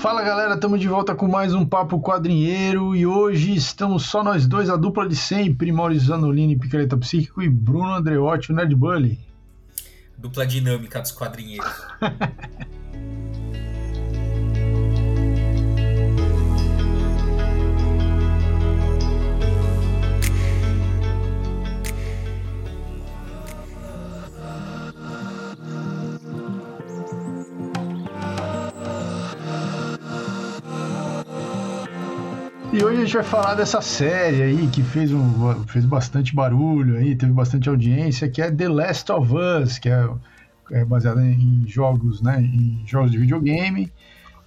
Fala galera, estamos de volta com mais um Papo Quadrinheiro e hoje estamos só nós dois, a dupla de sempre, Maurício Zanolini, Picareta Psíquico e Bruno Andreotti, o Nerd Bully. Dupla dinâmica dos quadrinheiros. E hoje a gente vai falar dessa série aí que fez, um, fez bastante barulho aí, teve bastante audiência, que é The Last of Us, que é, é baseada em jogos, né, em jogos de videogame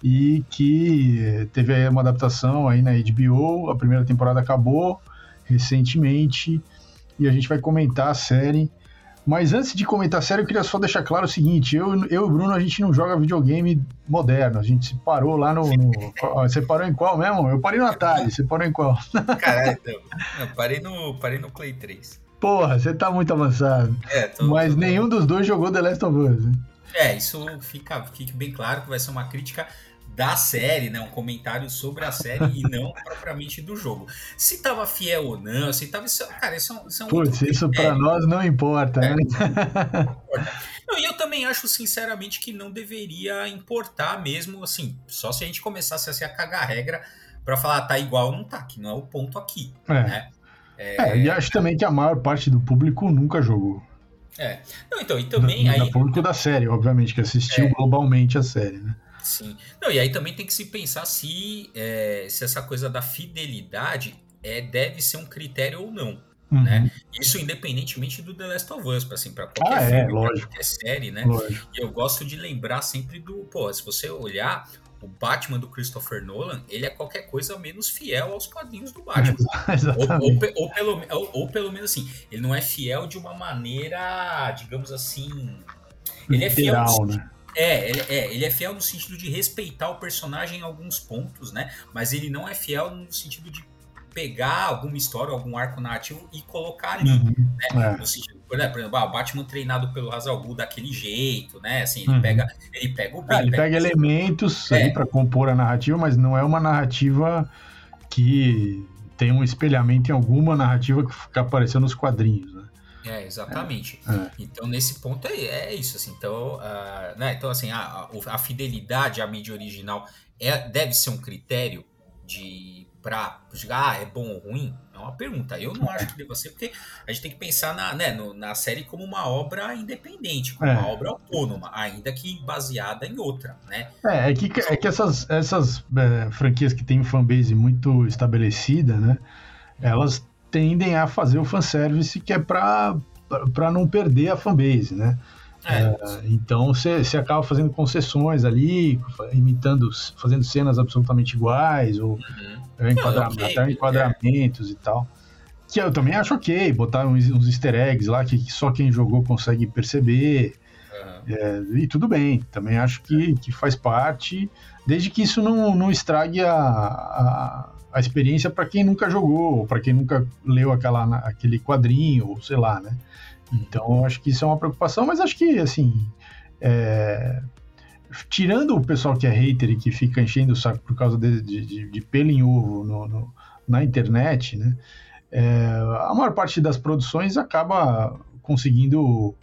e que teve uma adaptação aí na HBO, a primeira temporada acabou recentemente e a gente vai comentar a série mas antes de comentar sério, eu queria só deixar claro o seguinte: eu, eu e o Bruno, a gente não joga videogame moderno. A gente se parou lá no. no você parou em qual mesmo? Eu parei no Atari, você parou em qual? Caralho, então. Eu parei no, parei no Play 3. Porra, você tá muito avançado. É, tô, Mas tô nenhum bem. dos dois jogou The Last of Us. Né? É, isso fica, fica bem claro que vai ser uma crítica da série, né? Um comentário sobre a série e não propriamente do jogo. Se tava fiel ou não, se tava. Isso, cara, isso, é isso é um. Putz, isso para nós não importa, é, né? Não, e eu também acho, sinceramente, que não deveria importar mesmo, assim, só se a gente começasse assim, a cagar a regra para falar, tá igual ou não tá, que não é o ponto aqui, é. né? É, é, e acho também que a maior parte do público nunca jogou. É. Não, então, e também. No, aí, público da série, obviamente, que assistiu é. globalmente a série, né? Sim. Não, e aí também tem que se pensar se, é, se essa coisa da fidelidade é, deve ser um critério ou não. Uhum. Né? Isso independentemente do The Last of Us, assim, para qualquer ah, é, filme, lógico. qualquer série, né? Lógico. E eu gosto de lembrar sempre do, pô, se você olhar o Batman do Christopher Nolan, ele é qualquer coisa menos fiel aos quadrinhos do Batman. ou, ou, ou, pelo, ou, ou, pelo menos assim, ele não é fiel de uma maneira, digamos assim. Ele Literal, é fiel. Né? É ele, é, ele é fiel no sentido de respeitar o personagem em alguns pontos, né? Mas ele não é fiel no sentido de pegar alguma história, algum arco narrativo e colocar ali, uhum, né? É. No sentido, por exemplo, ah, o Batman treinado pelo Hazal daquele jeito, né? Assim, ele uhum. pega, ele pega o bem, ah, ele pega, pega elementos é. para compor a narrativa, mas não é uma narrativa que tem um espelhamento em alguma narrativa que fica aparecendo nos quadrinhos. É, exatamente. É. Então, nesse ponto é, é isso, assim. Então, uh, né? então assim, a, a, fidelidade à mídia original é, deve ser um critério de para ah, é bom ou ruim? É uma pergunta. Eu não acho que deva ser, porque a gente tem que pensar na, né, no, na série como uma obra independente, como é. uma obra autônoma, ainda que baseada em outra, né? É, é que, é que essas, essas é, franquias que têm fanbase muito estabelecida, né? Elas tendem a fazer o fanservice que é para não perder a fanbase, né? É. É, então você acaba fazendo concessões ali, imitando, fazendo cenas absolutamente iguais, ou uhum. enquadra Não, okay, enquadramentos é. e tal. Que eu também acho ok, botar uns, uns easter eggs lá que só quem jogou consegue perceber. Uhum. e tudo bem, também acho que, que faz parte, desde que isso não, não estrague a, a a experiência para quem nunca jogou, para quem nunca leu aquela, aquele quadrinho, ou sei lá, né? Então, acho que isso é uma preocupação, mas acho que, assim, é... tirando o pessoal que é hater e que fica enchendo o saco por causa de, de, de pelo em ovo no, no, na internet, né? É... a maior parte das produções acaba conseguindo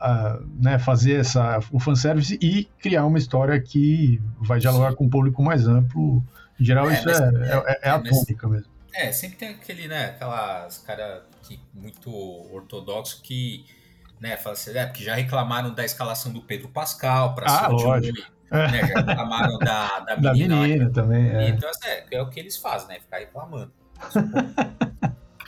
uh, né, fazer essa, o fanservice e criar uma história que vai dialogar Sim. com um público mais amplo em geral, é, isso é, é, é, é, atômica mesmo. É, sempre tem aquele, né, aquelas cara que muito ortodoxo que, né, fala assim, é, porque já reclamaram da escalação do Pedro Pascal para ah, ser né, já reclamaram da, da menina. Da menina também, é. Então, é, é o que eles fazem, né, ficar reclamando.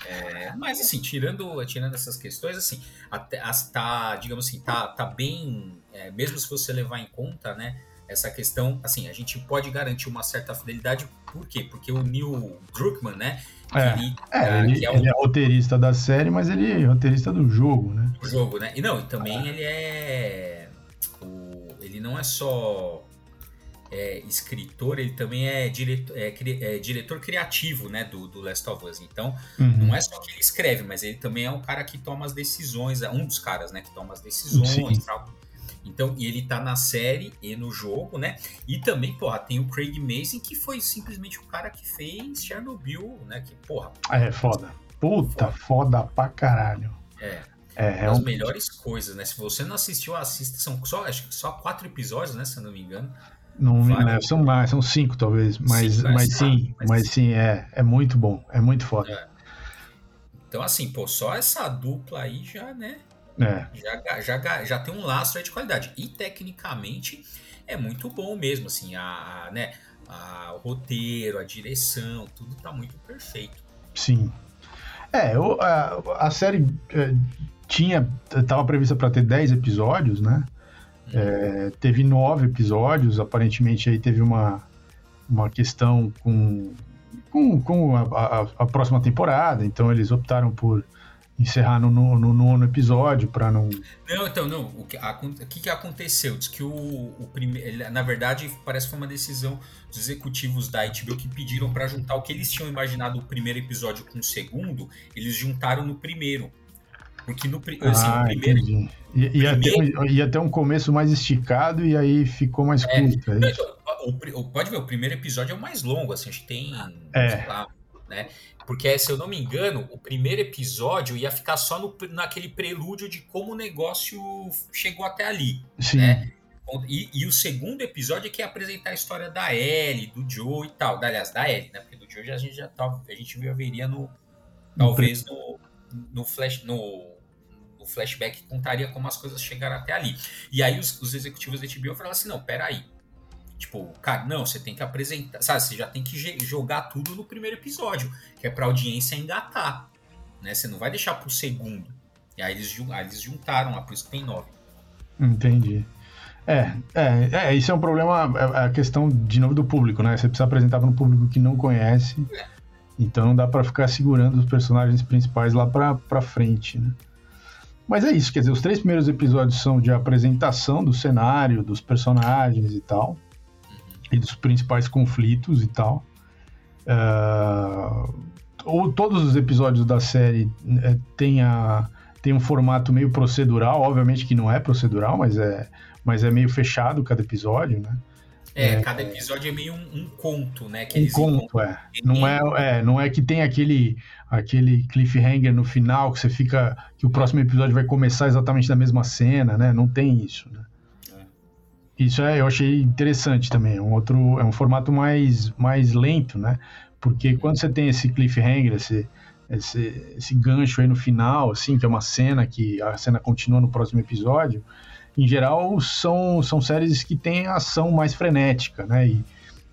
É, mas assim, tirando, tirando essas questões, assim, até, tá, digamos assim, tá, tá bem, é, mesmo se você levar em conta, né, essa questão, assim, a gente pode garantir uma certa fidelidade, por quê? Porque o Neil Druckmann, né? É, ele, é, ele, é, um... ele, é roteirista da série, mas ele é roteirista do jogo, né? O jogo, né? E não, e também ele é. O, ele não é só é, escritor, ele também é diretor, é, é, diretor criativo né, do, do Last of Us. Então, uhum. não é só que ele escreve, mas ele também é um cara que toma as decisões, é um dos caras né, que toma as decisões e tal. Então, e ele tá na série e no jogo, né? E também, porra, tem o Craig Mason, que foi simplesmente o cara que fez Chernobyl, né? Que, porra. É, foda. Puta, foda, foda pra caralho. É. É, é as um... melhores coisas, né? Se você não assistiu, assista. São só, acho que só quatro episódios, né? Se eu não me engano. Não, né, são mais, são cinco talvez, mas, cinco, mas, sim, mas, mas sim, é, é muito bom, é muito foda. É. Então, assim, pô, só essa dupla aí já, né? É. Já, já, já tem um laço aí de qualidade. E tecnicamente é muito bom mesmo, assim, a, né, a, o roteiro, a direção, tudo tá muito perfeito. Sim. É, eu, a, a série é, tinha, tava prevista para ter 10 episódios, né? É, teve nove episódios, aparentemente aí teve uma, uma questão com, com, com a, a próxima temporada, então eles optaram por encerrar no, no, no nono episódio para não. Não, então, não. O que, a, o que, que aconteceu? Diz que o, o primeiro. Na verdade, parece que foi uma decisão dos executivos da HBO que pediram para juntar o que eles tinham imaginado o primeiro episódio com o segundo, eles juntaram no primeiro. Porque no, assim, ah, primeiro. Entendi. Ia, primeiro... Ter, ia ter um começo mais esticado e aí ficou mais é, curto. É então, o, pode ver, o primeiro episódio é o mais longo, assim, acho que tem. É. Lá, né? Porque, se eu não me engano, o primeiro episódio ia ficar só no, naquele prelúdio de como o negócio chegou até ali. Sim. Né? E, e, o segundo episódio é que é apresentar a história da Ellie, do Joe e tal. Aliás, da Ellie, né? Porque do Joe a gente já tá, a gente veria no. Talvez no, no flash. No, flashback contaria como as coisas chegaram até ali. E aí os, os executivos da HBO falaram assim, não, peraí. Tipo, cara, não, você tem que apresentar, sabe, você já tem que jogar tudo no primeiro episódio, que é pra audiência engatar, né? Você não vai deixar pro segundo. E aí eles, aí eles juntaram lá, por isso que tem nove. Entendi. É, é, é, isso é um problema, é, é a questão, de novo, do público, né? Você precisa apresentar para um público que não conhece, é. então não dá para ficar segurando os personagens principais lá pra, pra frente, né? Mas é isso, quer dizer, os três primeiros episódios são de apresentação do cenário, dos personagens e tal, e dos principais conflitos e tal. Uh, ou todos os episódios da série é, têm, a, tem um formato meio procedural, obviamente que não é procedural, mas é, mas é meio fechado cada episódio, né? É, é, cada episódio é meio um, um conto, né? Que um conto, é. Não é, é. Não é que tem aquele, aquele cliffhanger no final que você fica. que o próximo episódio vai começar exatamente na mesma cena, né? Não tem isso, né? Isso é, eu achei interessante também. Um outro, é um formato mais, mais lento, né? Porque quando você tem esse cliffhanger, esse, esse, esse gancho aí no final, assim, que é uma cena que a cena continua no próximo episódio, em geral, são, são séries que têm ação mais frenética, né? E,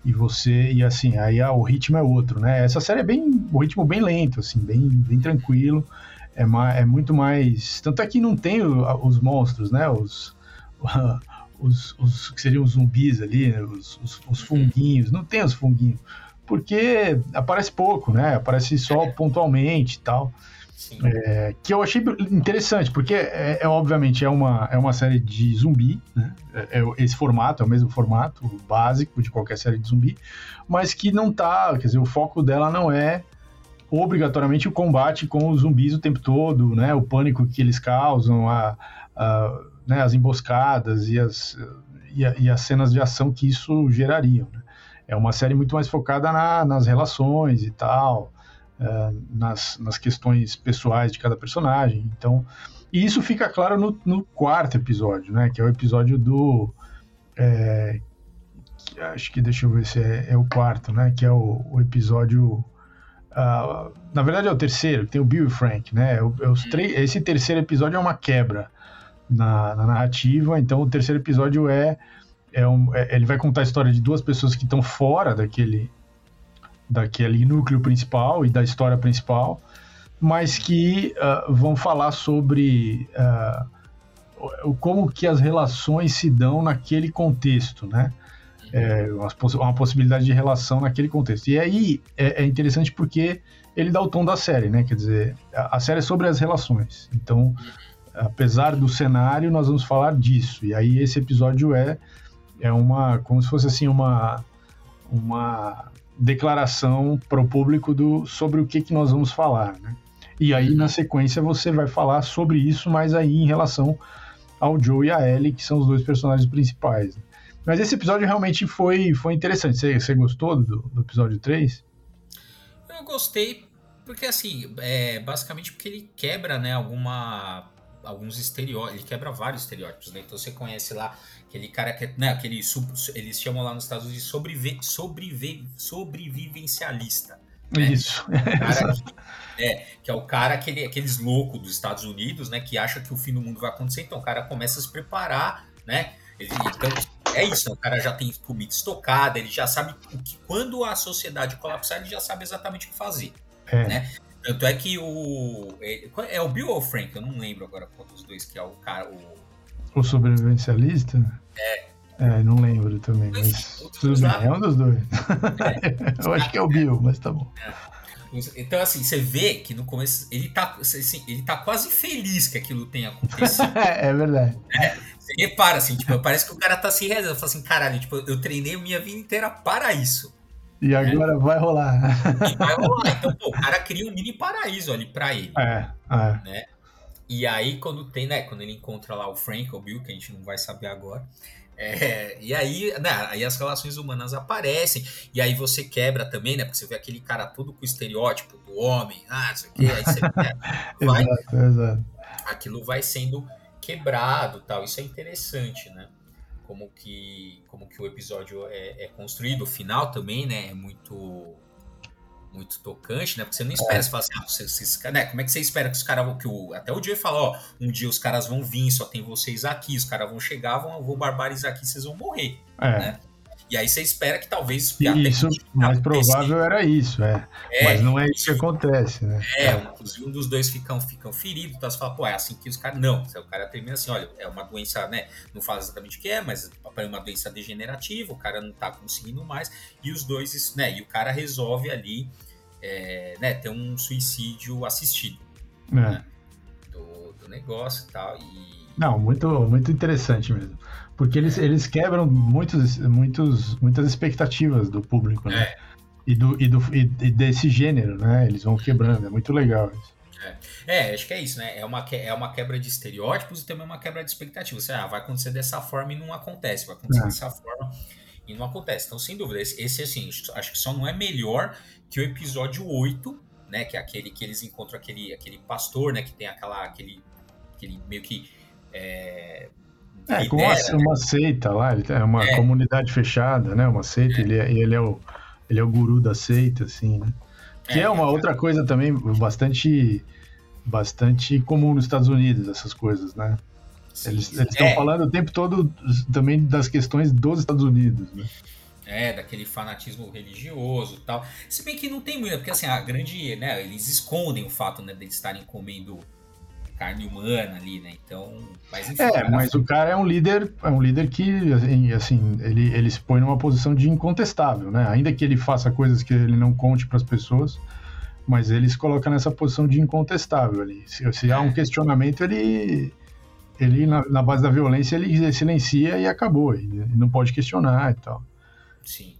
e você, e assim, aí o ritmo é outro, né? Essa série é bem, o ritmo bem lento, assim, bem, bem tranquilo, é, mais, é muito mais, tanto é que não tem os monstros, né? Os, os, os que seriam os zumbis ali, né? os, os, os funguinhos, não tem os funguinhos, porque aparece pouco, né? Aparece só pontualmente e tal. É, que eu achei interessante, porque é, é, obviamente é uma, é uma série de zumbi, né? É, é, esse formato, é o mesmo formato básico de qualquer série de zumbi, mas que não tá, quer dizer, o foco dela não é obrigatoriamente o combate com os zumbis o tempo todo, né? O pânico que eles causam, a, a né? as emboscadas e as, e, a, e, as cenas de ação que isso gerariam. Né? É uma série muito mais focada na, nas relações e tal. É, nas, nas questões pessoais de cada personagem. Então, e isso fica claro no, no quarto episódio, né? Que é o episódio do. É, que, acho que deixa eu ver se é, é o quarto, né? Que é o, o episódio. Uh, na verdade é o terceiro, tem o Bill e Frank, né? É é os esse terceiro episódio é uma quebra na, na narrativa, então o terceiro episódio é, é, um, é, ele vai contar a história de duas pessoas que estão fora daquele daquele núcleo principal e da história principal, mas que uh, vão falar sobre uh, como que as relações se dão naquele contexto, né? É, uma possibilidade de relação naquele contexto. E aí é, é, interessante porque ele dá o tom da série, né? Quer dizer, a, a série é sobre as relações. Então, apesar do cenário, nós vamos falar disso. E aí esse episódio é é uma como se fosse assim uma uma declaração para o público do, sobre o que, que nós vamos falar. Né? E aí, na sequência, você vai falar sobre isso, mas aí em relação ao Joe e a Ellie, que são os dois personagens principais. Mas esse episódio realmente foi, foi interessante. Você, você gostou do, do episódio 3? Eu gostei porque, assim, é, basicamente porque ele quebra, né, alguma alguns estereótipos, ele quebra vários estereótipos, né? Então você conhece lá aquele cara que, né, aquele eles chamam lá nos Estados Unidos de sobrevi, sobrevi, sobrevivencialista. Né? Isso. Cara que, é, que é o cara, aquele, aqueles loucos dos Estados Unidos, né, que acha que o fim do mundo vai acontecer, então o cara começa a se preparar, né? Ele, então, é isso, né? o cara já tem comida estocada, ele já sabe que quando a sociedade colapsar, ele já sabe exatamente o que fazer. É. Né? Tanto é que o. É, é, o Bill ou o Frank? Eu não lembro agora qual dos dois que é o cara. O, o sobrevivencialista? É. É, não lembro também, mas. tudo bem, é um dos dois. É. Eu acho que é o Bill, mas tá bom. É. Então, assim, você vê que no começo ele tá, assim, ele tá quase feliz que aquilo tenha acontecido. é verdade. É, você repara, assim, tipo, parece que o cara tá se rezando. Fala assim, caralho, tipo, eu treinei minha vida inteira para isso. E né? agora vai rolar. E vai rolar. Então, pô, o cara cria um mini paraíso ali pra ele. É, é. Né? E aí, quando tem, né? Quando ele encontra lá o Frank ou Bill, que a gente não vai saber agora. É, e aí, né, aí as relações humanas aparecem, e aí você quebra também, né? Porque você vê aquele cara todo com o estereótipo do homem, ah, não sei o quê, aí você né, vai, exato, exato. aquilo vai sendo quebrado tal. Isso é interessante, né? Como que, como que o episódio é, é construído. O final também, né, é muito muito tocante, né? Porque você não espera, é. você fala assim, ah, vocês, né? como é que você espera que os caras que o até o Joey fala, ó, um dia os caras vão vir, só tem vocês aqui, os caras vão chegar, vão, vou barbarizar aqui, vocês vão morrer, é. né? E aí você espera que talvez. Isso, mais provável era isso, é. é. Mas não é isso que acontece, né? É, inclusive um dos dois ficam, ficam feridos, então você fala, pô, é assim que os caras. Não, o cara termina assim, olha, é uma doença, né? Não fala exatamente o que é, mas é uma doença degenerativa, o cara não tá conseguindo mais, e os dois, né? E o cara resolve ali, é, né, ter um suicídio assistido. É. Né, negócio e tal. E... Não, muito, muito interessante mesmo. Porque eles, eles quebram muitos, muitos, muitas expectativas do público, né? É. E, do, e, do, e desse gênero, né? Eles vão quebrando, é muito legal isso. É. é, acho que é isso, né? É uma, é uma quebra de estereótipos e também uma quebra de expectativas. Você, ah, vai acontecer dessa forma e não acontece, vai acontecer é. dessa forma e não acontece. Então, sem dúvida, esse, esse, assim, acho que só não é melhor que o episódio 8, né? Que é aquele que eles encontram aquele, aquele pastor, né? Que tem aquela, aquele, aquele meio que. É, é, uma, né? uma seita lá, ele é uma é. comunidade fechada, né? Uma seita, é. ele, é, ele, é o, ele é o guru da seita, assim, né? Que é, é uma outra coisa também bastante, bastante comum nos Estados Unidos, essas coisas, né? Sim, eles estão é. falando o tempo todo também das questões dos Estados Unidos, né? É, daquele fanatismo religioso e tal. Se bem que não tem muito, porque assim, a grande, né, eles escondem o fato, né, de eles estarem comendo carne humana ali, né? Então, mas enfim, É, mas o cara é um líder, é um líder que assim, assim, ele, ele se põe numa posição de incontestável, né? Ainda que ele faça coisas que ele não conte para as pessoas, mas ele se coloca nessa posição de incontestável ali. Se, se há um é. questionamento, ele ele na, na, base da violência ele silencia e acabou, ele não pode questionar e tal. Sim.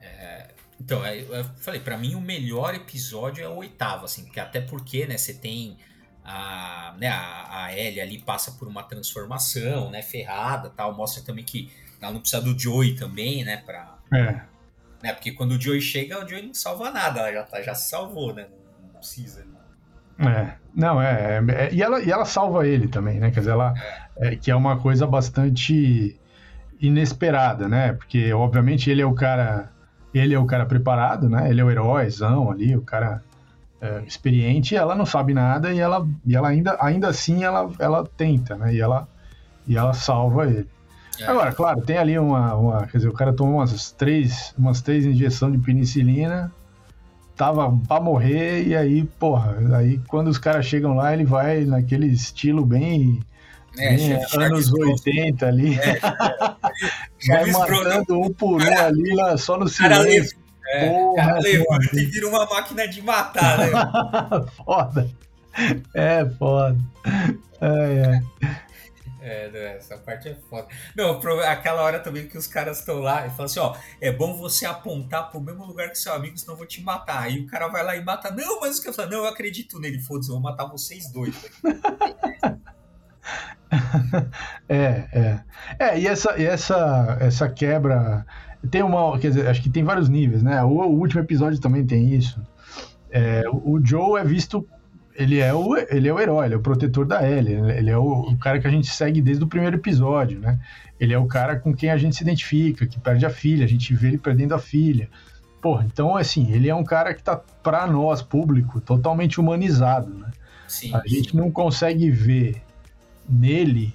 É, então, é, eu falei, para mim o melhor episódio é o oitavo, assim, porque até porque, né, você tem a, né, a, a Ellie ali passa por uma transformação, né, ferrada tal, mostra também que ela não precisa do Joey também, né, pra... É. Né, porque quando o Joey chega, o Joey não salva nada, ela já, tá, já se salvou, né, não, não precisa. É, não, é, é, é, e, ela, e ela salva ele também, né, quer dizer, ela, é. que é uma coisa bastante inesperada, né, porque obviamente ele é o cara, ele é o cara preparado, né, ele é o heróizão ali, o cara é, experiente, ela não sabe nada e ela, e ela ainda, ainda assim ela, ela tenta, né? E ela, e ela salva ele. É. Agora, claro, tem ali uma, uma, Quer dizer, o cara tomou umas três, umas três injeções de penicilina, tava pra morrer, e aí, porra, aí quando os caras chegam lá, ele vai naquele estilo bem. É, bem anos 80 ali. É, vai matando um por um ali lá, só no silêncio. É, Porra, cara, vira uma máquina de matar, né? foda. É foda. É, é. É, essa parte é foda. Não, aquela hora também que os caras estão lá e falam assim: ó, é bom você apontar pro mesmo lugar que seu amigo, senão eu vou te matar. Aí o cara vai lá e mata. Não, mas o que eu falo, não, eu acredito nele, foda-se, eu vou matar vocês dois. é, é. É, e essa, e essa, essa quebra. Tem uma. Quer dizer, acho que tem vários níveis, né? O, o último episódio também tem isso. É, o Joe é visto. Ele é, o, ele é o herói, ele é o protetor da Ellie. Ele é o, o cara que a gente segue desde o primeiro episódio, né? Ele é o cara com quem a gente se identifica, que perde a filha, a gente vê ele perdendo a filha. Porra, então, assim, ele é um cara que tá, pra nós, público, totalmente humanizado, né? Sim, a sim. gente não consegue ver nele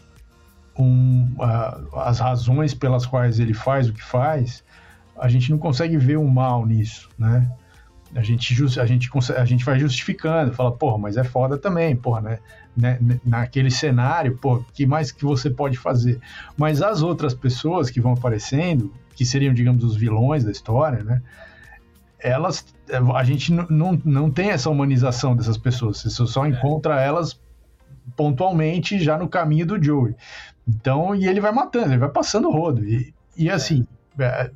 um, uh, as razões pelas quais ele faz o que faz, a gente não consegue ver um mal nisso, né? A gente, a, gente a gente vai justificando, fala, porra, mas é foda também, porra, né? né? Naquele cenário, pô, que mais que você pode fazer? Mas as outras pessoas que vão aparecendo, que seriam, digamos, os vilões da história, né? Elas, a gente não, não tem essa humanização dessas pessoas, você só é. encontra elas pontualmente já no caminho do Joey. Então, e ele vai matando, ele vai passando o rodo. E, e assim, é,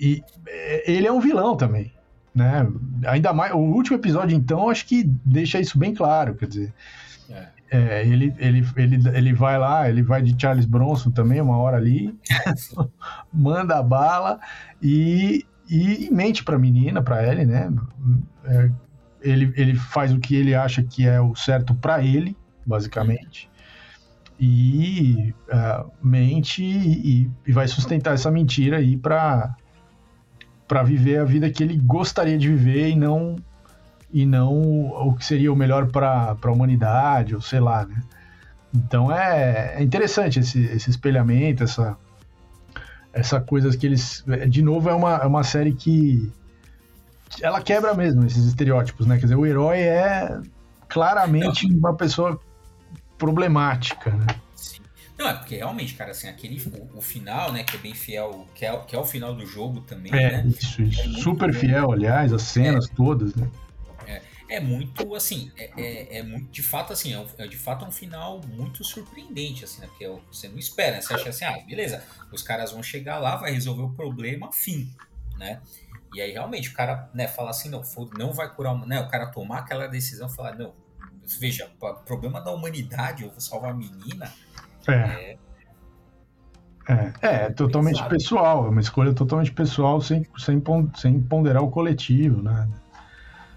e, é, ele é um vilão também. Né? Ainda mais, o último episódio, então, acho que deixa isso bem claro. Quer dizer, é. É, ele, ele, ele, ele vai lá, ele vai de Charles Bronson também, uma hora ali, manda a bala e, e, mente pra menina, pra ele, né? É, ele, ele faz o que ele acha que é o certo para ele, basicamente, e uh, mente e, e, vai sustentar essa mentira aí para para viver a vida que ele gostaria de viver e não e não o que seria o melhor para a humanidade ou sei lá, né? Então é, é interessante esse, esse espelhamento, essa essa coisa que eles de novo é uma, é uma série que ela quebra mesmo esses estereótipos, né? Quer dizer, o herói é claramente Não. uma pessoa problemática, né? Sim. Não, é porque realmente, cara, assim, aquele o, o, final, né, que é bem fiel, que é, que é o final do jogo também, é, né? Isso, isso. É Super fiel, aliás, as cenas é, todas, né? É, é muito, assim, é, é, é, muito, de fato, assim, é, é, de fato um final muito surpreendente, assim, né? Porque você não espera, né? Você acha assim, ah, beleza, os caras vão chegar lá, vai resolver o problema, fim, né? E aí realmente o cara, né, fala assim, não, não vai curar, né, o cara tomar aquela decisão, falar, não, veja, problema da humanidade, eu vou salvar a menina. É. É, é, é totalmente pesado. pessoal, é uma escolha totalmente pessoal, sem, sem, sem ponderar o coletivo, né?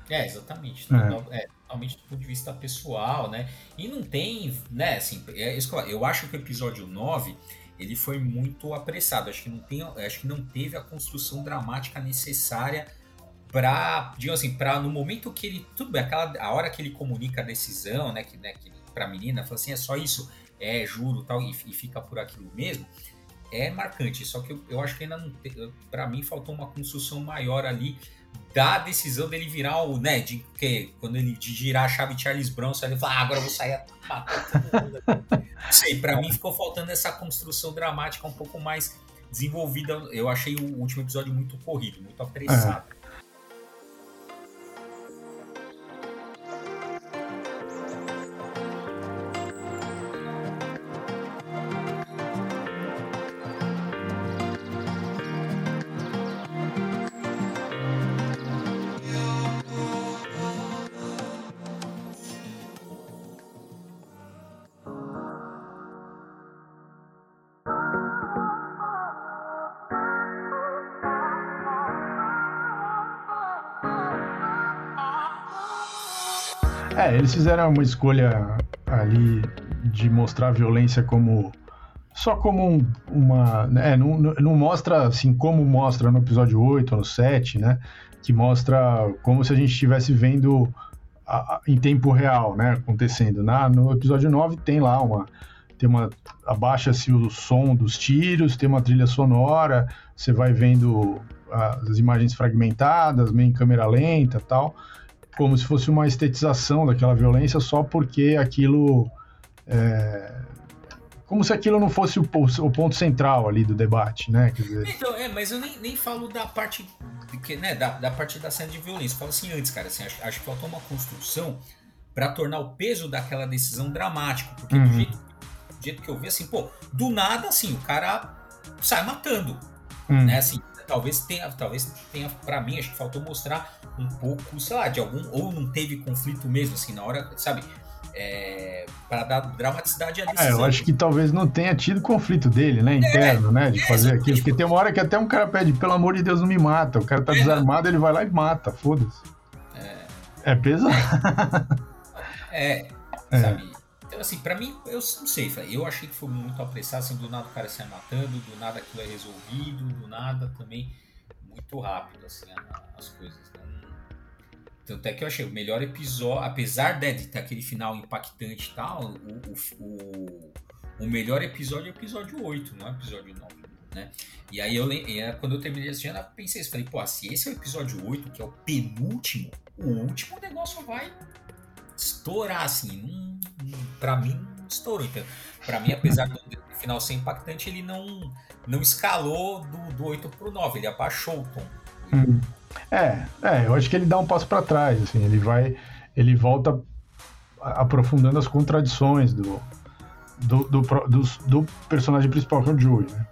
É, exatamente. É. é. totalmente do ponto de vista pessoal, né? E não tem, né, assim, é eu acho que o episódio 9 ele foi muito apressado. Acho que não, tem, acho que não teve a construção dramática necessária para, digamos assim, para no momento que ele, tudo bem, aquela, a hora que ele comunica a decisão, né, que, né, que para a menina, fala assim, é só isso, é, juro, tal, e, e fica por aquilo mesmo, é marcante. Só que eu, eu acho que ainda não, para mim faltou uma construção maior ali da decisão dele virar o, né, de que quando ele de girar a chave Charles Bronson, ele fala, ah, agora eu vou sair matando Não sei, para mim ficou faltando essa construção dramática um pouco mais desenvolvida. Eu achei o último episódio muito corrido, muito apressado. É. eles fizeram uma escolha ali de mostrar a violência como só como um, uma. É, não, não mostra assim como mostra no episódio 8 ou no 7, né? Que mostra como se a gente estivesse vendo a, a, em tempo real, né? Acontecendo. Na, no episódio 9 tem lá uma. Tem uma. Abaixa-se o som dos tiros, tem uma trilha sonora, você vai vendo as imagens fragmentadas, meio em câmera lenta tal como se fosse uma estetização daquela violência só porque aquilo. É, como se aquilo não fosse o, o, ponto central ali do debate, né? Dizer... Então, é, mas eu nem, nem falo da parte que, né, da, da parte da cena de violência. Eu falo assim antes, cara, assim, acho, acho que faltou uma construção para tornar o peso daquela decisão dramático. Porque uhum. do, jeito, do jeito que eu vi, assim, pô, do nada, assim, o cara sai matando. Uhum. Né, assim, talvez tenha, talvez tenha para mim, acho que faltou mostrar um pouco, sei lá, de algum ou não teve conflito mesmo assim na hora, sabe? é, para dar dramaticidade à decisão. É, eu acho que talvez não tenha tido conflito dele, né, interno, é, né, de é, fazer aquilo. Porque tem uma hora que até um cara pede, pelo amor de Deus, não me mata. O cara tá é. desarmado, ele vai lá e mata, foda-se. É. é pesado. É, sabe? Então, assim, pra mim, eu não sei, eu achei que foi muito apressado, assim, do nada o cara sai matando, do nada aquilo é resolvido, do nada também muito rápido, assim, as coisas. Tanto é que eu achei o melhor episódio, apesar de ter aquele final impactante e tal, o, o, o melhor episódio é o episódio 8, não é o episódio 9. Né? E aí eu quando eu terminei ano, eu pensei falei, pô, se esse é o episódio 8, que é o penúltimo, o último negócio vai estourar, assim. Não, pra mim, estourou. Então, pra mim, apesar do final ser impactante, ele não, não escalou do, do 8 pro 9, ele abaixou o tom. Hum. É, é, eu acho que ele dá um passo para trás, assim, ele vai, ele volta aprofundando as contradições do, do, do, do, do personagem principal, que é o Joey, né?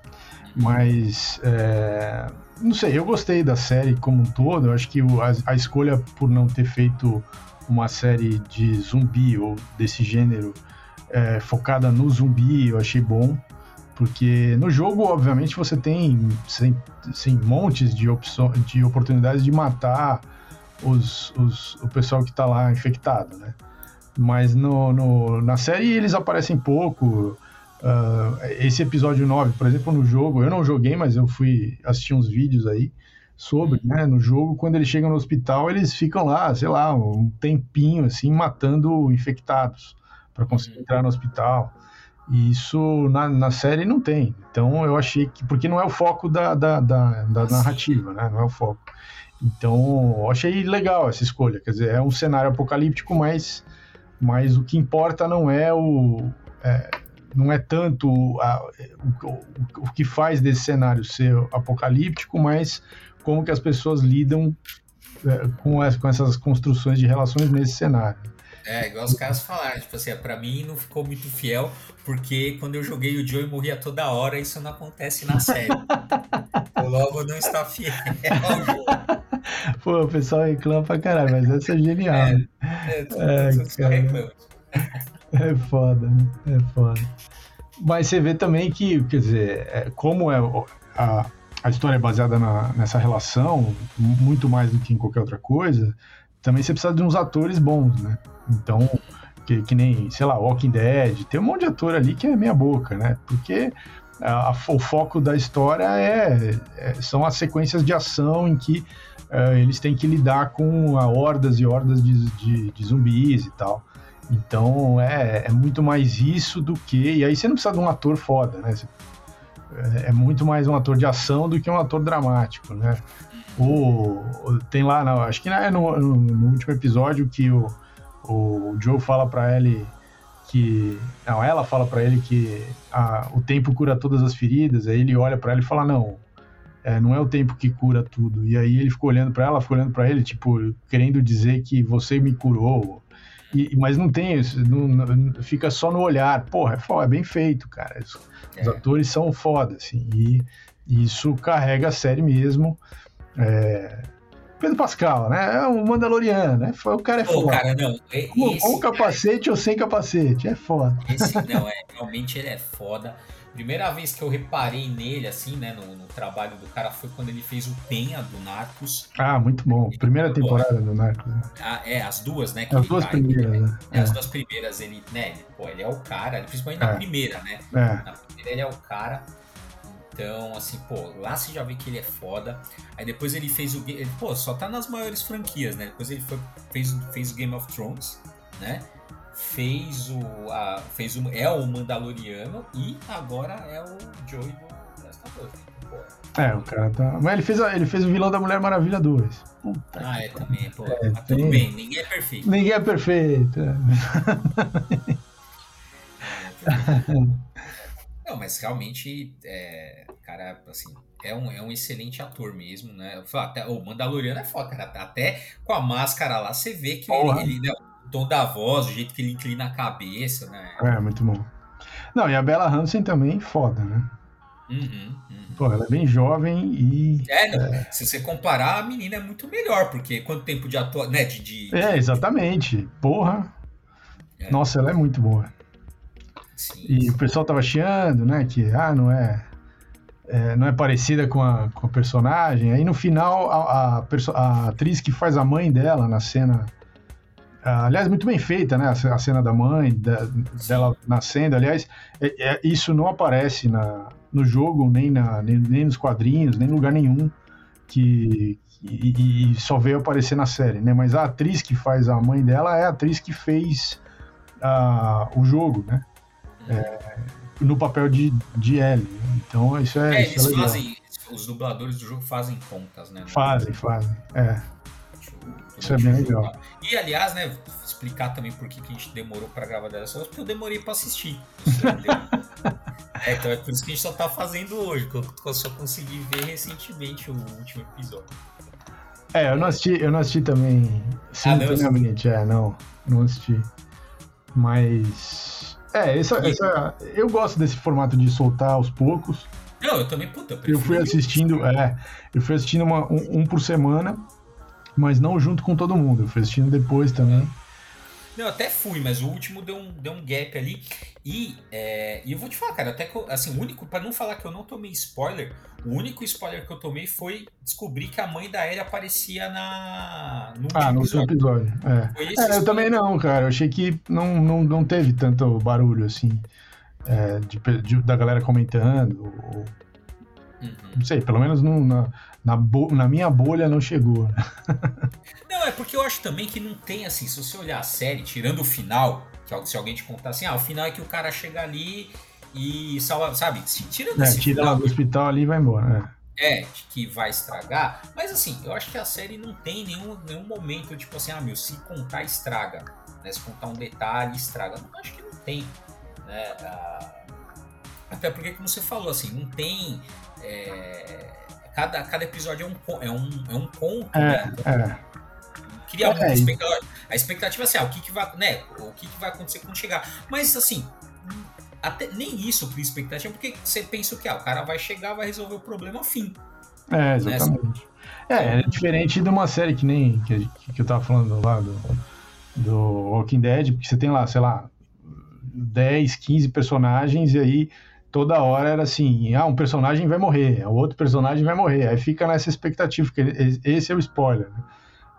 Mas, é, não sei, eu gostei da série como um todo, eu acho que o, a, a escolha por não ter feito uma série de zumbi ou desse gênero é, focada no zumbi, eu achei bom. Porque no jogo, obviamente, você tem sem, sem montes de, de oportunidades de matar os, os, o pessoal que está lá infectado, né? Mas no, no, na série eles aparecem pouco. Uh, esse episódio 9, por exemplo, no jogo, eu não joguei, mas eu fui assistir uns vídeos aí sobre, né? No jogo, quando eles chegam no hospital, eles ficam lá, sei lá, um tempinho assim, matando infectados para conseguir uhum. entrar no hospital. E isso na, na série não tem. Então eu achei que. Porque não é o foco da, da, da, da narrativa, né? Não é o foco. Então eu achei legal essa escolha. Quer dizer, é um cenário apocalíptico, mas, mas o que importa não é o. É, não é tanto a, o, o, o que faz desse cenário ser apocalíptico, mas como que as pessoas lidam é, com, com essas construções de relações nesse cenário. É, igual os caras falaram, tipo assim, pra mim não ficou muito fiel, porque quando eu joguei o Joey morria toda hora, isso não acontece na série. Logo não está fiel ao jogo. Pô, o pessoal reclama pra caralho, mas essa é genial. É, é, tudo, é, tudo é foda, né? É foda. Mas você vê também que, quer dizer, é, como é a, a história é baseada na, nessa relação, muito mais do que em qualquer outra coisa, também você precisa de uns atores bons, né? Então, que, que nem, sei lá, Walking Dead, tem um monte de ator ali que é meia boca, né? Porque a, a, o foco da história é, é, são as sequências de ação em que uh, eles têm que lidar com hordas e hordas de, de, de, zumbis e tal. Então é, é muito mais isso do que. E aí você não precisa de um ator foda, né? É, é muito mais um ator de ação do que um ator dramático, né? O, tem lá, não, acho que no, no, no último episódio que o o Joe fala para ele que. Não, ela fala para ele que a, o tempo cura todas as feridas. Aí ele olha para ela e fala: Não, é, não é o tempo que cura tudo. E aí ele ficou olhando para ela, ficou olhando para ele, tipo, querendo dizer que você me curou. E, mas não tem isso, não, não, fica só no olhar. Porra, é, foda, é bem feito, cara. Os, é. os atores são foda, assim. E, e isso carrega a série mesmo. É, Pedro Pascal, né? É um Mandaloriano, né? O cara é Pô, foda. Cara, não. Esse, com, com capacete ou sem capacete, é foda. Esse não, é, realmente ele é foda. Primeira vez que eu reparei nele, assim, né, no, no, trabalho do cara foi quando ele fez o Penha do Narcos. Ah, muito bom. Primeira temporada do Narcos. Né? Ah, é, as duas, né? as duas tá, primeiras, ele, né? É, as duas primeiras, ele, né, ele, pô, ele é o cara, principalmente na é. primeira, né? É. Na primeira ele é o cara. Então, assim, pô, lá você já vê que ele é foda. Aí depois ele fez o. Ele, pô, só tá nas maiores franquias, né? Depois ele foi, fez, fez o Game of Thrones, né? Fez o. A, fez o é o Mandaloriano e agora é o Joey do Last of. É, o cara tá. Mas ele fez, ele fez o vilão da Mulher Maravilha 2. Puta ah, é também, pô. É, mas tudo bem, ninguém é perfeito. Ninguém é perfeito. É. Não, mas realmente, é, cara, assim, é um, é um excelente ator mesmo, né? Até, o Mandaloriano é foda, cara. Até com a máscara lá, você vê que ele, ele né, o tom da voz, o jeito que ele inclina a cabeça, né? É, muito bom. Não, e a Bella Hansen também, foda, né? Uhum, uhum. Pô, ela é bem jovem e. É, não, é, se você comparar, a menina é muito melhor, porque quanto tempo de ator, né? De, de, é, exatamente. Porra. É. Nossa, ela é muito boa. Sim, e sim. o pessoal tava chiando, né? Que ah, não é, é, não é parecida com a, com a personagem. Aí no final, a, a, a, atriz que faz a mãe dela na cena. Aliás, muito bem feita, né? A cena da mãe, da, dela nascendo. Aliás, é, é, isso não aparece na, no jogo, nem, na, nem, nem nos quadrinhos, nem em lugar nenhum. Que, e, e, só veio aparecer na série, né? Mas a atriz que faz a mãe dela é a atriz que fez uh, o jogo, né? É, no papel de, de Ellie. Então isso é. É, eles é fazem. Os dubladores do jogo fazem contas, né? Fazem, fazem. É. Isso é bem legal. E aliás, né, explicar também por que, que a gente demorou para gravar dessa porque eu demorei para assistir. é, então é por isso que a gente só tá fazendo hoje, que eu só consegui ver recentemente o último episódio. É, eu não assisti, eu não assisti também simultaneamente, ah, é, não, não assisti. Mas. É, essa, essa, eu gosto desse formato de soltar aos poucos. Não, eu também, puta, eu, eu fui assistindo, é, eu fui assistindo uma, um, um, por semana, mas não junto com todo mundo. Eu fui assistindo depois também. Não, até fui, mas o último deu um, deu um gap ali. E, é, e eu vou te falar, cara, até que, assim, o único, para não falar que eu não tomei spoiler, o único spoiler que eu tomei foi descobrir que a mãe da Ellie aparecia na. No ah, no seu episódio. É, é eu também não, cara. Eu achei que não, não, não teve tanto barulho assim. É, de, de, da galera comentando. Ou, uhum. Não sei, pelo menos no, na, na, bo, na minha bolha não chegou. Né? Não, é porque eu acho também que não tem assim, se você olhar a série, tirando o final, que se alguém te contar assim, ah, o final é que o cara chega ali e salva, sabe? Tirando é, esse tira final, do hospital ali e vai embora. É. é, que vai estragar. Mas assim, eu acho que a série não tem nenhum, nenhum momento, tipo assim, ah, meu, se contar estraga. Né? Se contar um detalhe, estraga. Não, acho que não tem. Né? Ah, até porque, como você falou, assim, não tem. É, cada, cada episódio é um, é um, é um conto. É, né? é criar uma é, expectativa. A expectativa é assim, ah, o que, que vai, né? O que, que vai acontecer quando chegar. Mas assim, até nem isso cria expectativa, porque você pensa o que? Ah, o cara vai chegar, vai resolver o problema, fim. É, né? exatamente. É, é diferente de uma série que nem que, que eu tava falando lá do, do Walking Dead, porque você tem lá, sei lá, 10, 15 personagens e aí toda hora era assim, ah, um personagem vai morrer, o outro personagem vai morrer, aí fica nessa expectativa, que esse é o spoiler, né?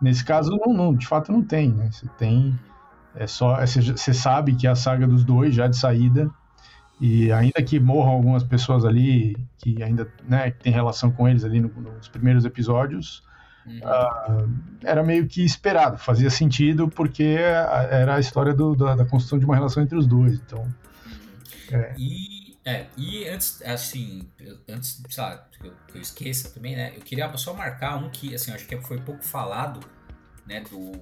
Nesse caso, não, não, de fato não tem, né? Você tem. É só. Você sabe que é a saga dos dois já de saída. E ainda que morram algumas pessoas ali que ainda né, tem relação com eles ali no, nos primeiros episódios, uhum. uh, era meio que esperado, fazia sentido porque era a história do, da, da, construção de uma relação entre os dois. Então, uhum. é. E é, e antes, assim, antes, sabe, que eu, que eu esqueça também, né? Eu queria só marcar um que, assim, acho que foi pouco falado, né, do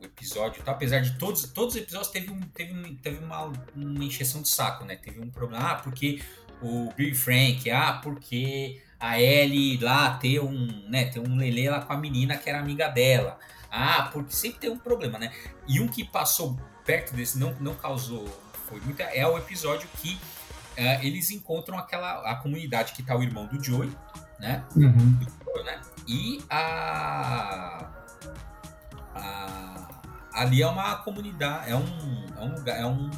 episódio, tá? apesar de todos, todos os episódios teve, um, teve, um, teve uma, uma encheção de saco, né? Teve um problema, ah, porque o Bill Frank, ah, porque a Ellie lá ter um, né, ter um lelê lá com a menina que era amiga dela. Ah, porque sempre tem um problema, né? E um que passou perto desse, não, não causou, foi muita, é o episódio que é, eles encontram aquela a comunidade que tá o irmão do Joey, né? Uhum. Do, né? E a, a, ali é uma comunidade, é um, é um lugar, é um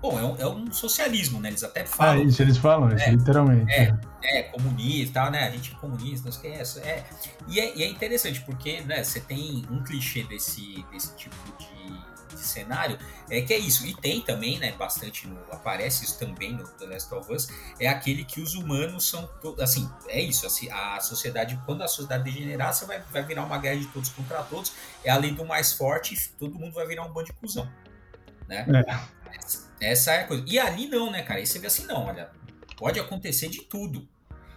bom, é um, é um socialismo, né? Eles até falam. Ah, isso eles falam, é, literalmente. É, é, é comunista, né? A gente é comunista, não esquece. É. E, é, e é interessante porque, né? Você tem um clichê desse, desse tipo de de cenário, é que é isso. E tem também, né, bastante no, aparece isso também no The Last of Us, é aquele que os humanos são, assim, é isso, assim, a sociedade, quando a sociedade degenerar, você vai, vai virar uma guerra de todos contra todos, é além do mais forte, todo mundo vai virar um bando de cuzão, né? É. Essa é a coisa. E ali não, né, cara? Aí você vê assim, não, olha, pode acontecer de tudo.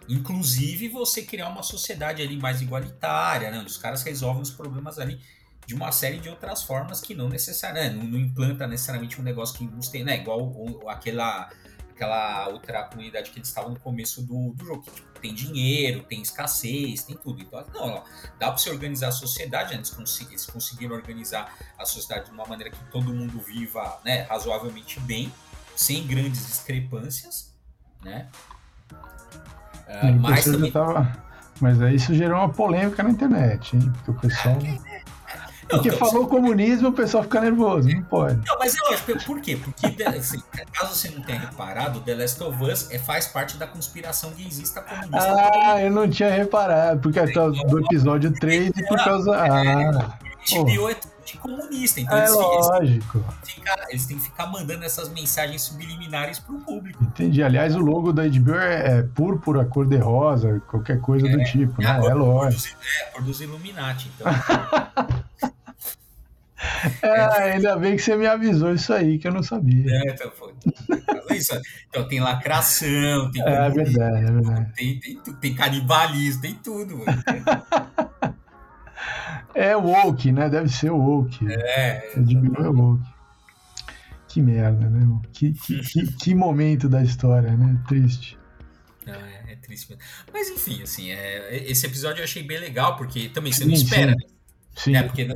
Inclusive você criar uma sociedade ali mais igualitária, né? Onde os caras resolvem os problemas ali de uma série de outras formas que não necessariamente, né, não, não, implanta necessariamente um negócio que nos tem, né? Igual o, aquela, aquela outra comunidade que eles estavam no começo do, do jogo, que tipo, tem dinheiro, tem escassez, tem tudo. Então, não, ó, dá para se organizar a sociedade, né? eles, consegu eles conseguiram organizar a sociedade de uma maneira que todo mundo viva né, razoavelmente bem, sem grandes discrepâncias, né? Uh, mas, também... tava... mas aí isso gerou uma polêmica na internet, hein? Porque o pessoal. Porque então, falou comunismo, o pessoal fica nervoso, não pode. Não, mas eu acho, por quê? Porque, assim, caso você não tenha reparado, The Last of Us é, faz parte da conspiração gaysista comunista. Ah, eu não tinha reparado, porque é do episódio 3 e por causa. Ah, HBO é de comunista, então é eles, lógico. Eles, eles têm que ficar mandando essas mensagens subliminares pro público. Entendi. Aliás, o logo da HBO é, é púrpura, cor de rosa, qualquer coisa é, do tipo, é né? É lógico. É, a cor dos Illuminati, então. É, ainda bem que você me avisou isso aí, que eu não sabia. É, então, pô, isso. então tem lacração, tem. É, verdade, é verdade. Tem, tem, tem, canibalismo, tem tudo. é woke, né? Deve ser woke. É. Diminui é woke. Que merda, né? Que, que, que, que, momento da história, né? Triste. É, é triste mesmo. Mas enfim, assim, é, esse episódio eu achei bem legal, porque também você não espera, né? Sim. Né? Porque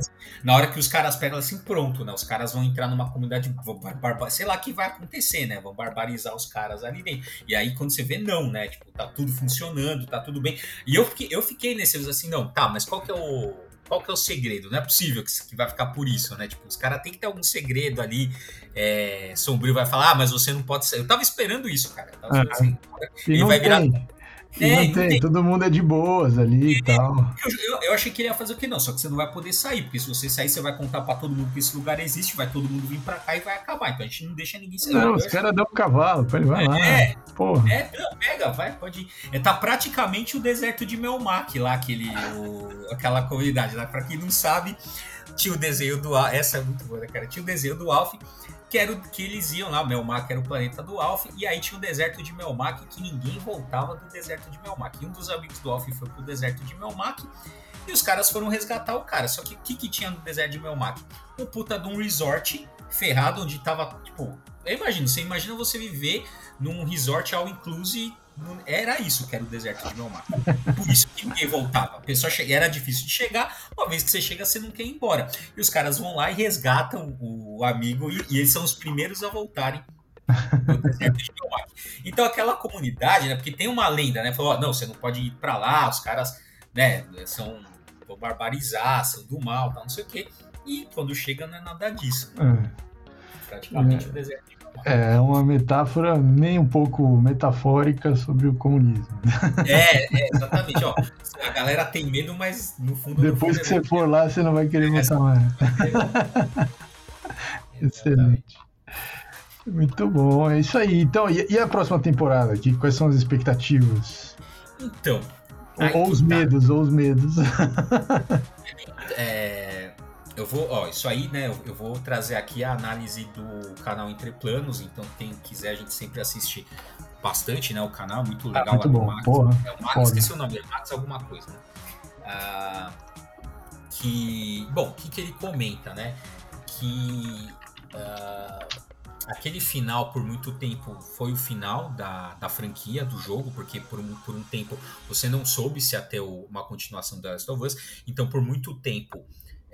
na hora que os caras pegam assim, pronto, né? Os caras vão entrar numa comunidade, barbar, sei lá o que vai acontecer, né? Vão barbarizar os caras ali dentro. E aí, quando você vê, não, né? Tipo, tá tudo funcionando, tá tudo bem. E eu fiquei, eu fiquei nesse assim, não, tá, mas qual que é o. Qual que é o segredo? Não é possível que, que vai ficar por isso, né? Tipo, os caras tem que ter algum segredo ali é, sombrio. Vai falar, ah, mas você não pode ser. Eu tava esperando isso, cara. Eu tava assim, ele vai virar. Tem. É, não tem, tem, todo mundo é de boas ali e tal. Eu, eu, achei que ele ia fazer o que não, só que você não vai poder sair, porque se você sair, você vai contar pra todo mundo que esse lugar existe, vai todo mundo vir pra cá e vai acabar. Então a gente não deixa ninguém sair. Não, os caras dão um cavalo, ele vai lá. É, porra. É, não, pega, vai, pode ir. É, tá praticamente o deserto de Melmac lá, aquele, o, aquela comunidade lá. Pra quem não sabe, tinha o desenho do Alf, essa é muito boa, né, cara? Tinha o desenho do Alf que, era, que eles iam lá, Melmac era o planeta do Alf, e aí tinha o deserto de Melmac que ninguém voltava do deserto de Melmac. E um dos amigos do Alf foi pro deserto de Melmac e os caras foram resgatar o cara. Só que o que, que tinha no deserto de Melmac? Um puta de um resort ferrado onde tava, tipo, eu imagino, você imagina você viver num resort all inclusive era isso que era o deserto de Melmac. Por isso que ninguém voltava. A pessoa che... Era difícil de chegar, uma vez que você chega, você não quer ir embora. E os caras vão lá e resgatam o amigo, e, e eles são os primeiros a voltarem do deserto de Melmac. Então aquela comunidade, né? Porque tem uma lenda, né? Falou, não, você não pode ir para lá, os caras, né, são vão barbarizar, são do mal, tal, não sei o quê. E quando chega não é nada disso. Né? Praticamente é. o deserto de é uma metáfora nem um pouco metafórica sobre o comunismo. É, é exatamente. Ó, a galera tem medo, mas no fundo. Depois no fundo que é você for lá, você não vai querer voltar mais. Excelente. Muito bom, é isso aí. Então, e, a próxima temporada aqui? Quais são as expectativas? Então. Ou, ou os tá. medos, ou os medos. É, eu vou, ó, isso aí, né? Eu, eu, vou trazer aqui a análise do canal Entre Planos, então quem quiser a gente sempre assiste bastante, né? O canal, muito legal. Ah, muito bom, Max, porra. É o Max, esqueci o nome, é Max alguma coisa, né? Ah, que, bom, o que, que ele comenta, né? Que ah, aquele final por muito tempo foi o final da, da franquia do jogo, porque por um, por um tempo você não soube se até uma continuação da Last of Us, então por muito tempo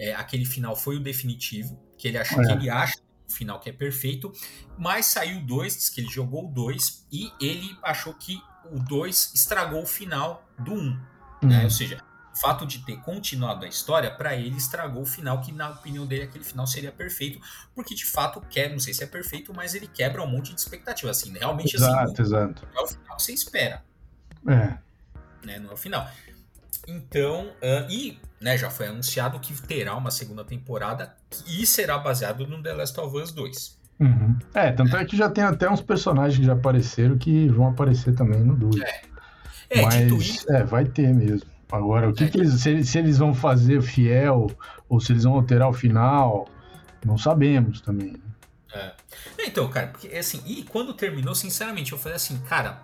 é, aquele final foi o definitivo, que ele achou é. que ele acha o final que é perfeito, mas saiu dois, diz que ele jogou o dois e ele achou que o dois estragou o final do um, né? uhum. né? Ou seja, o fato de ter continuado a história, para ele estragou o final, que na opinião dele aquele final seria perfeito, porque de fato quer, não sei se é perfeito, mas ele quebra um monte de expectativa, assim, realmente exato, assim, exato. não é o final que você espera. É. Né, não é o final. Então, uh, e né, já foi anunciado que terá uma segunda temporada e será baseado no The Last of Us 2. Uhum. É, tanto é. é. que já tem até uns personagens que já apareceram que vão aparecer também no 2. É, é Mas, isso, é, vai ter mesmo. Agora, o que, é. que eles, se, se, eles vão fazer fiel ou se eles vão alterar o final, não sabemos também. Né? É. Então, cara, porque assim, e quando terminou, sinceramente, eu falei assim, cara,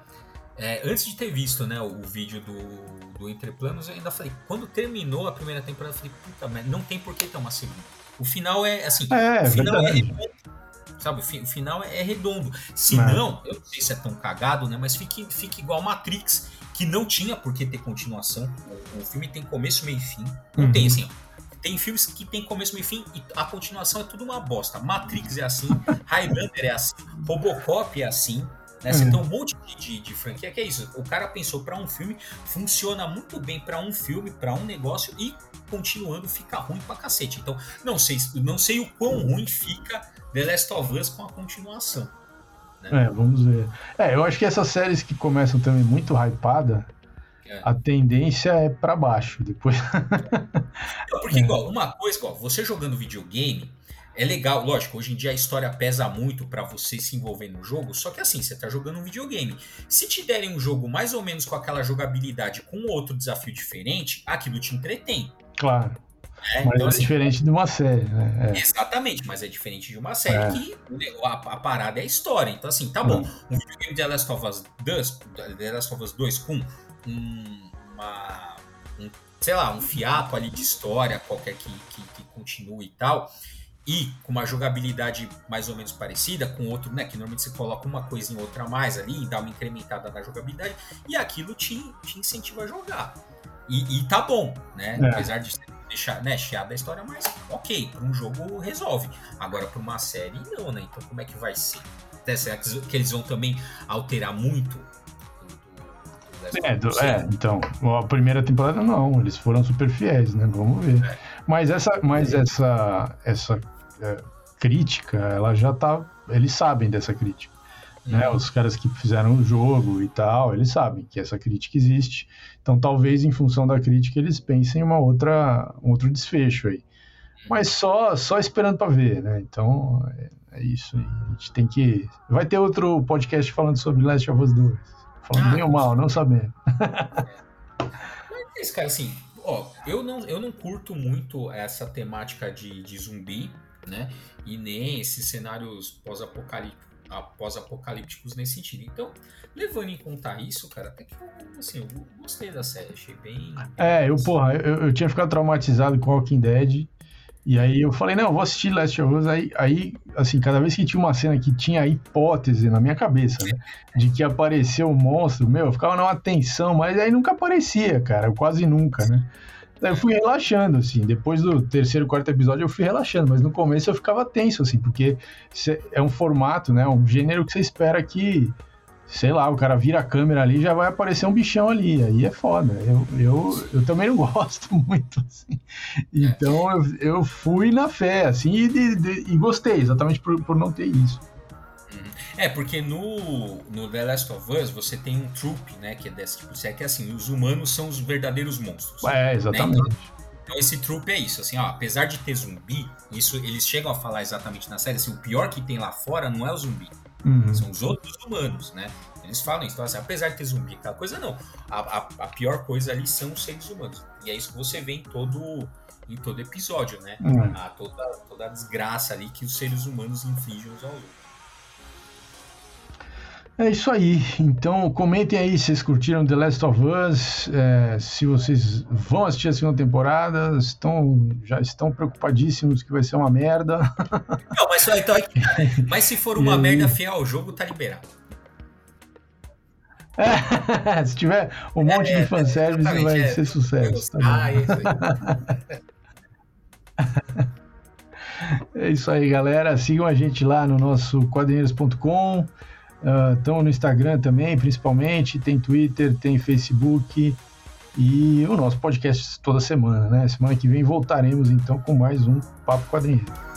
é, antes de ter visto né, o vídeo do, do Entre Planos, eu ainda falei, quando terminou a primeira temporada, eu falei, puta, mas não tem por que ter uma segunda. O final é assim, é, o final é redondo. Sabe, o final é, é redondo. Se não, eu não sei se é tão cagado, né? Mas fique, fique igual Matrix, que não tinha por que ter continuação. O, o filme tem começo, meio e fim. Não uhum. tem assim, ó. Tem filmes que tem começo, meio e fim e a continuação é tudo uma bosta. Matrix é assim, Highlander é assim, Robocop é assim, Né? Você uhum. tem um monte de, de, de, franquia que é isso. O cara pensou para um filme, funciona muito bem para um filme, para um negócio e continuando fica ruim pra cacete. Então, não sei, não sei o quão ruim fica The Last of Us com a continuação. Né? É, vamos ver. É, eu acho que essas séries que começam também muito hypada, é. a tendência é para baixo depois. Não, porque, igual, uma coisa, igual, você jogando videogame, é legal, lógico, hoje em dia a história pesa muito para você se envolver no jogo, só que assim, você tá jogando um videogame. Se te derem um jogo mais ou menos com aquela jogabilidade com outro desafio diferente, aquilo te entretém. Claro. É, mas então, é assim, diferente de uma série, né? É. Exatamente, mas é diferente de uma série é. que a, a, parada é a história. Então, assim, tá bom. É. Um videogame de The Last of Us 2, The Last of Us 2 com um, uma, um, sei lá, um fiato ali de história qualquer que, que, que continue e tal e com uma jogabilidade mais ou menos parecida com outro, né? Que normalmente você coloca uma coisa em outra a mais ali e dá uma incrementada na jogabilidade, e aquilo te, te incentiva a jogar. E, e tá bom, né? É. Apesar de deixar né, chiado da história, mas ok, para um jogo resolve. Agora, para uma série, não, né? Então, como é que vai ser? Será que eles vão também alterar muito é, do, é, então, a primeira temporada não, eles foram super fiéis, né? Vamos ver. É. Mas essa, mas essa, essa é, crítica, ela já tá. Eles sabem dessa crítica. Né? Uhum. Os caras que fizeram o jogo e tal, eles sabem que essa crítica existe. Então, talvez em função da crítica eles pensem em uma outra, um outro desfecho aí. Mas só, só esperando para ver, né? Então, é, é, isso. A gente tem que. Vai ter outro podcast falando sobre Last of Us 2. Falando ah, bem ou mal, não sabendo. Mas é cara, assim, ó, eu não, eu não curto muito essa temática de, de zumbi né? E nem esses cenários pós-apocalípticos pós-apocalípticos nesse sentido. Então, levando em conta isso, cara, até que eu, assim, eu gostei da série, achei bem. É, eu, porra, eu, eu tinha ficado traumatizado com Walking Dead. E aí eu falei, não, vou assistir Last of Us. Aí, aí, assim, cada vez que tinha uma cena que tinha a hipótese na minha cabeça, né? De que apareceu o um monstro, meu, eu ficava numa tensão, mas aí nunca aparecia, cara, quase nunca, né? Eu fui relaxando, assim. Depois do terceiro, quarto episódio, eu fui relaxando, mas no começo eu ficava tenso, assim, porque é um formato, né? Um gênero que você espera que, sei lá, o cara vira a câmera ali já vai aparecer um bichão ali. Aí é foda. Eu, eu, eu também não gosto muito, assim. Então eu, eu fui na fé, assim, e, de, de, e gostei, exatamente por, por não ter isso. É, porque no, no The Last of Us você tem um troop, né? Que é desse tipo, é que é assim, os humanos são os verdadeiros monstros. É, exatamente. Né? Então, então, esse troop é isso, assim, ó, apesar de ter zumbi, isso eles chegam a falar exatamente na série, assim, o pior que tem lá fora não é o zumbi, uhum. são os outros humanos, né? Eles falam isso, então, assim, apesar de ter zumbi, aquela coisa não, a, a, a, pior coisa ali são os seres humanos. E é isso que você vê em todo, em todo episódio, né? Uhum. A, toda, toda a desgraça ali que os seres humanos infligem uns aos outros. É isso aí. Então comentem aí se vocês curtiram The Last of Us, é, se vocês vão assistir a segunda temporada, estão, já estão preocupadíssimos que vai ser uma merda. Não, mas, então, mas se for uma merda fiel ao jogo, tá liberado. É, se tiver um monte é, de fanservice, é, vai ser sucesso. Tá ah, isso aí. é isso aí, galera. Sigam a gente lá no nosso quadrinheiros.com. Estão uh, no Instagram também, principalmente. Tem Twitter, tem Facebook. E o nosso podcast toda semana, né? Semana que vem voltaremos então com mais um Papo Quadrinheiro.